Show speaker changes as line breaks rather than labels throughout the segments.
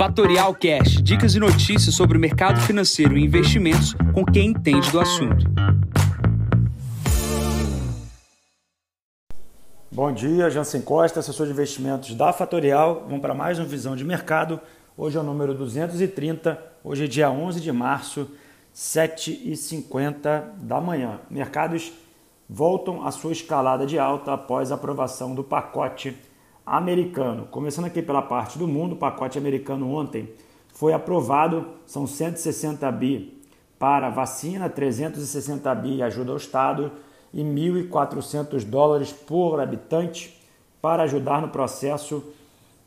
Fatorial Cash, dicas e notícias sobre o mercado financeiro e investimentos com quem entende do assunto.
Bom dia, Jansen Costa, assessor de investimentos da Fatorial. Vamos para mais uma visão de mercado. Hoje é o número 230, hoje é dia 11 de março, 7h50 da manhã. Mercados voltam à sua escalada de alta após a aprovação do pacote americano. Começando aqui pela parte do mundo, o pacote americano ontem foi aprovado, são 160 bi para vacina, 360 bi ajuda ao Estado e 1.400 dólares por habitante para ajudar no processo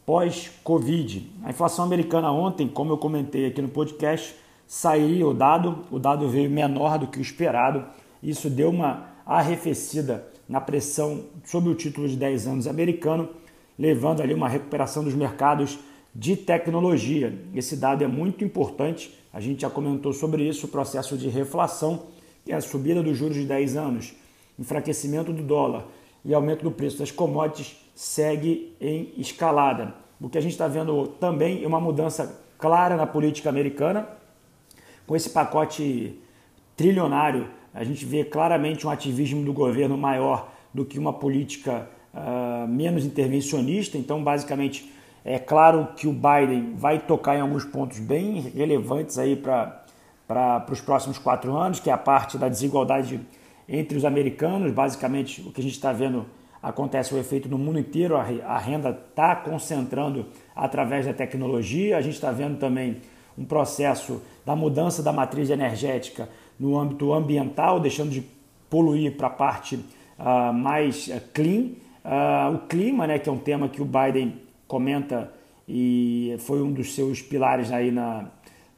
pós-Covid. A inflação americana ontem, como eu comentei aqui no podcast, saiu o dado, o dado veio menor do que o esperado. Isso deu uma arrefecida na pressão sobre o título de 10 anos americano, levando ali uma recuperação dos mercados de tecnologia. Esse dado é muito importante, a gente já comentou sobre isso, o processo de reflação, que é a subida dos juros de 10 anos, enfraquecimento do dólar e aumento do preço das commodities segue em escalada. O que a gente está vendo também é uma mudança clara na política americana, com esse pacote trilionário a gente vê claramente um ativismo do governo maior do que uma política uh, menos intervencionista. Então, basicamente, é claro que o Biden vai tocar em alguns pontos bem relevantes aí para os próximos quatro anos, que é a parte da desigualdade entre os americanos. Basicamente, o que a gente está vendo acontece o efeito no mundo inteiro, a renda está concentrando através da tecnologia. A gente está vendo também um processo da mudança da matriz energética no âmbito ambiental, deixando de poluir para a parte uh, mais uh, clean. Uh, o clima, né, que é um tema que o Biden comenta e foi um dos seus pilares aí na,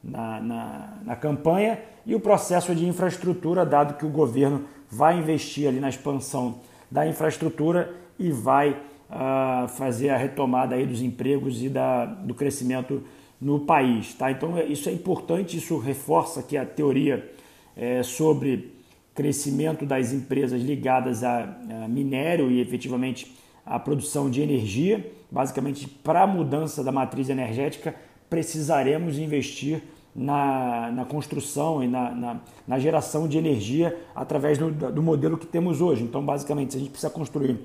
na, na, na campanha, e o processo de infraestrutura, dado que o governo vai investir ali na expansão da infraestrutura e vai uh, fazer a retomada aí dos empregos e da, do crescimento no país. Tá? Então isso é importante, isso reforça aqui a teoria é, sobre crescimento das empresas ligadas a, a minério e efetivamente a produção de energia. Basicamente, para a mudança da matriz energética, precisaremos investir na, na construção e na, na, na, geração de energia através do, do modelo que temos hoje. Então, basicamente, se a gente precisa construir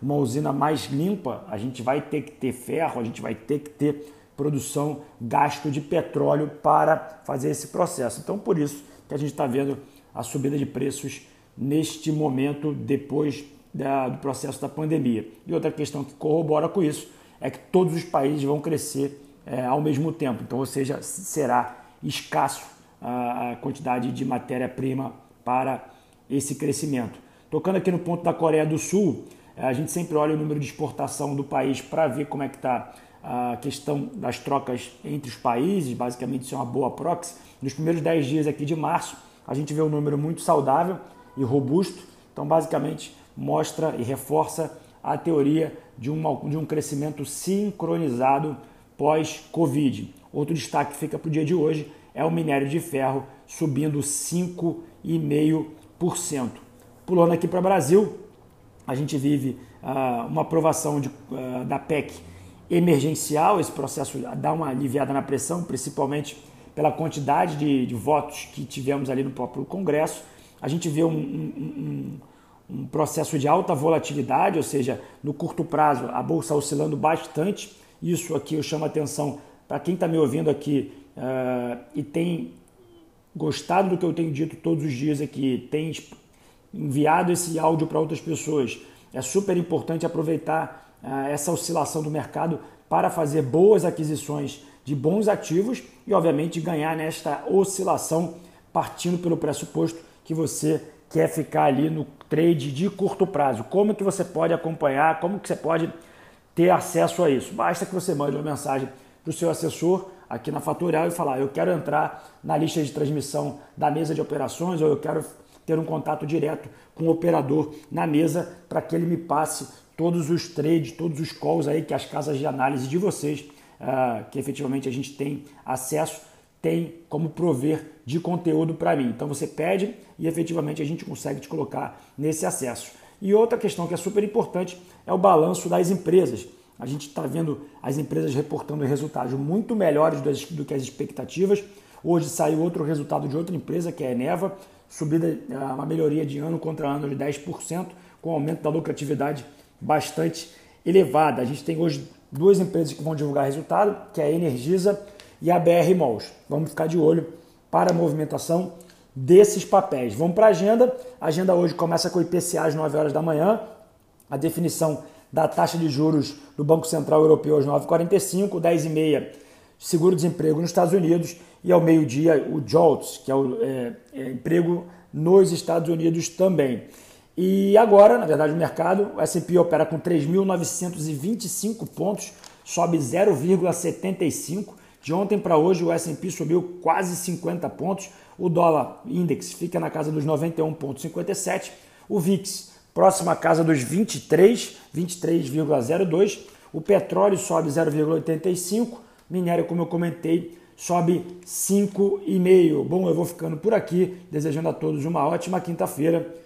uma usina mais limpa, a gente vai ter que ter ferro, a gente vai ter que ter produção, gasto de petróleo para fazer esse processo. Então, por isso que a gente está vendo a subida de preços neste momento, depois da, do processo da pandemia. E outra questão que corrobora com isso é que todos os países vão crescer é, ao mesmo tempo. Então, ou seja, será escasso a, a quantidade de matéria-prima para esse crescimento. Tocando aqui no ponto da Coreia do Sul, a gente sempre olha o número de exportação do país para ver como é que está a questão das trocas entre os países, basicamente isso é uma boa proxy. Nos primeiros 10 dias aqui de março, a gente vê um número muito saudável e robusto, então basicamente mostra e reforça a teoria de, uma, de um crescimento sincronizado pós-Covid. Outro destaque que fica para o dia de hoje é o minério de ferro subindo 5,5%. Pulando aqui para o Brasil, a gente vive uh, uma aprovação de, uh, da PEC emergencial, esse processo dá uma aliviada na pressão, principalmente pela quantidade de, de votos que tivemos ali no próprio Congresso. A gente vê um, um, um, um, processo de alta volatilidade, ou seja, no curto prazo a bolsa oscilando bastante. Isso aqui eu chamo a atenção para quem está me ouvindo aqui uh, e tem gostado do que eu tenho dito todos os dias aqui, tem enviado esse áudio para outras pessoas. É super importante aproveitar ah, essa oscilação do mercado para fazer boas aquisições de bons ativos e, obviamente, ganhar nesta oscilação partindo pelo pressuposto que você quer ficar ali no trade de curto prazo. Como que você pode acompanhar, como que você pode ter acesso a isso? Basta que você mande uma mensagem para o seu assessor aqui na Fatorial e falar: eu quero entrar na lista de transmissão da mesa de operações ou eu quero ter um contato direto com o operador na mesa para que ele me passe todos os trades, todos os calls aí que as casas de análise de vocês, uh, que efetivamente a gente tem acesso, tem como prover de conteúdo para mim. Então você pede e efetivamente a gente consegue te colocar nesse acesso. E outra questão que é super importante é o balanço das empresas. A gente está vendo as empresas reportando resultados muito melhores do que as expectativas. Hoje saiu outro resultado de outra empresa, que é a Eneva, subida, uma melhoria de ano contra ano de 10%, com aumento da lucratividade bastante elevada. A gente tem hoje duas empresas que vão divulgar resultado, que é a Energisa e a BR Malls. Vamos ficar de olho para a movimentação desses papéis. Vamos para a agenda. A agenda hoje começa com o IPCA às 9 horas da manhã, a definição da taxa de juros do Banco Central Europeu às 9h45, 10h30 seguro-desemprego nos Estados Unidos e ao meio-dia o JOLTS, que é o é, é, emprego nos Estados Unidos também. E agora, na verdade, o mercado, o S&P opera com 3.925 pontos, sobe 0,75. De ontem para hoje o S&P subiu quase 50 pontos. O dólar index fica na casa dos 91,57. O VIX próximo à casa dos 23, 23,02. O petróleo sobe 0,85. Minério, como eu comentei, sobe 5,5. Bom, eu vou ficando por aqui, desejando a todos uma ótima quinta-feira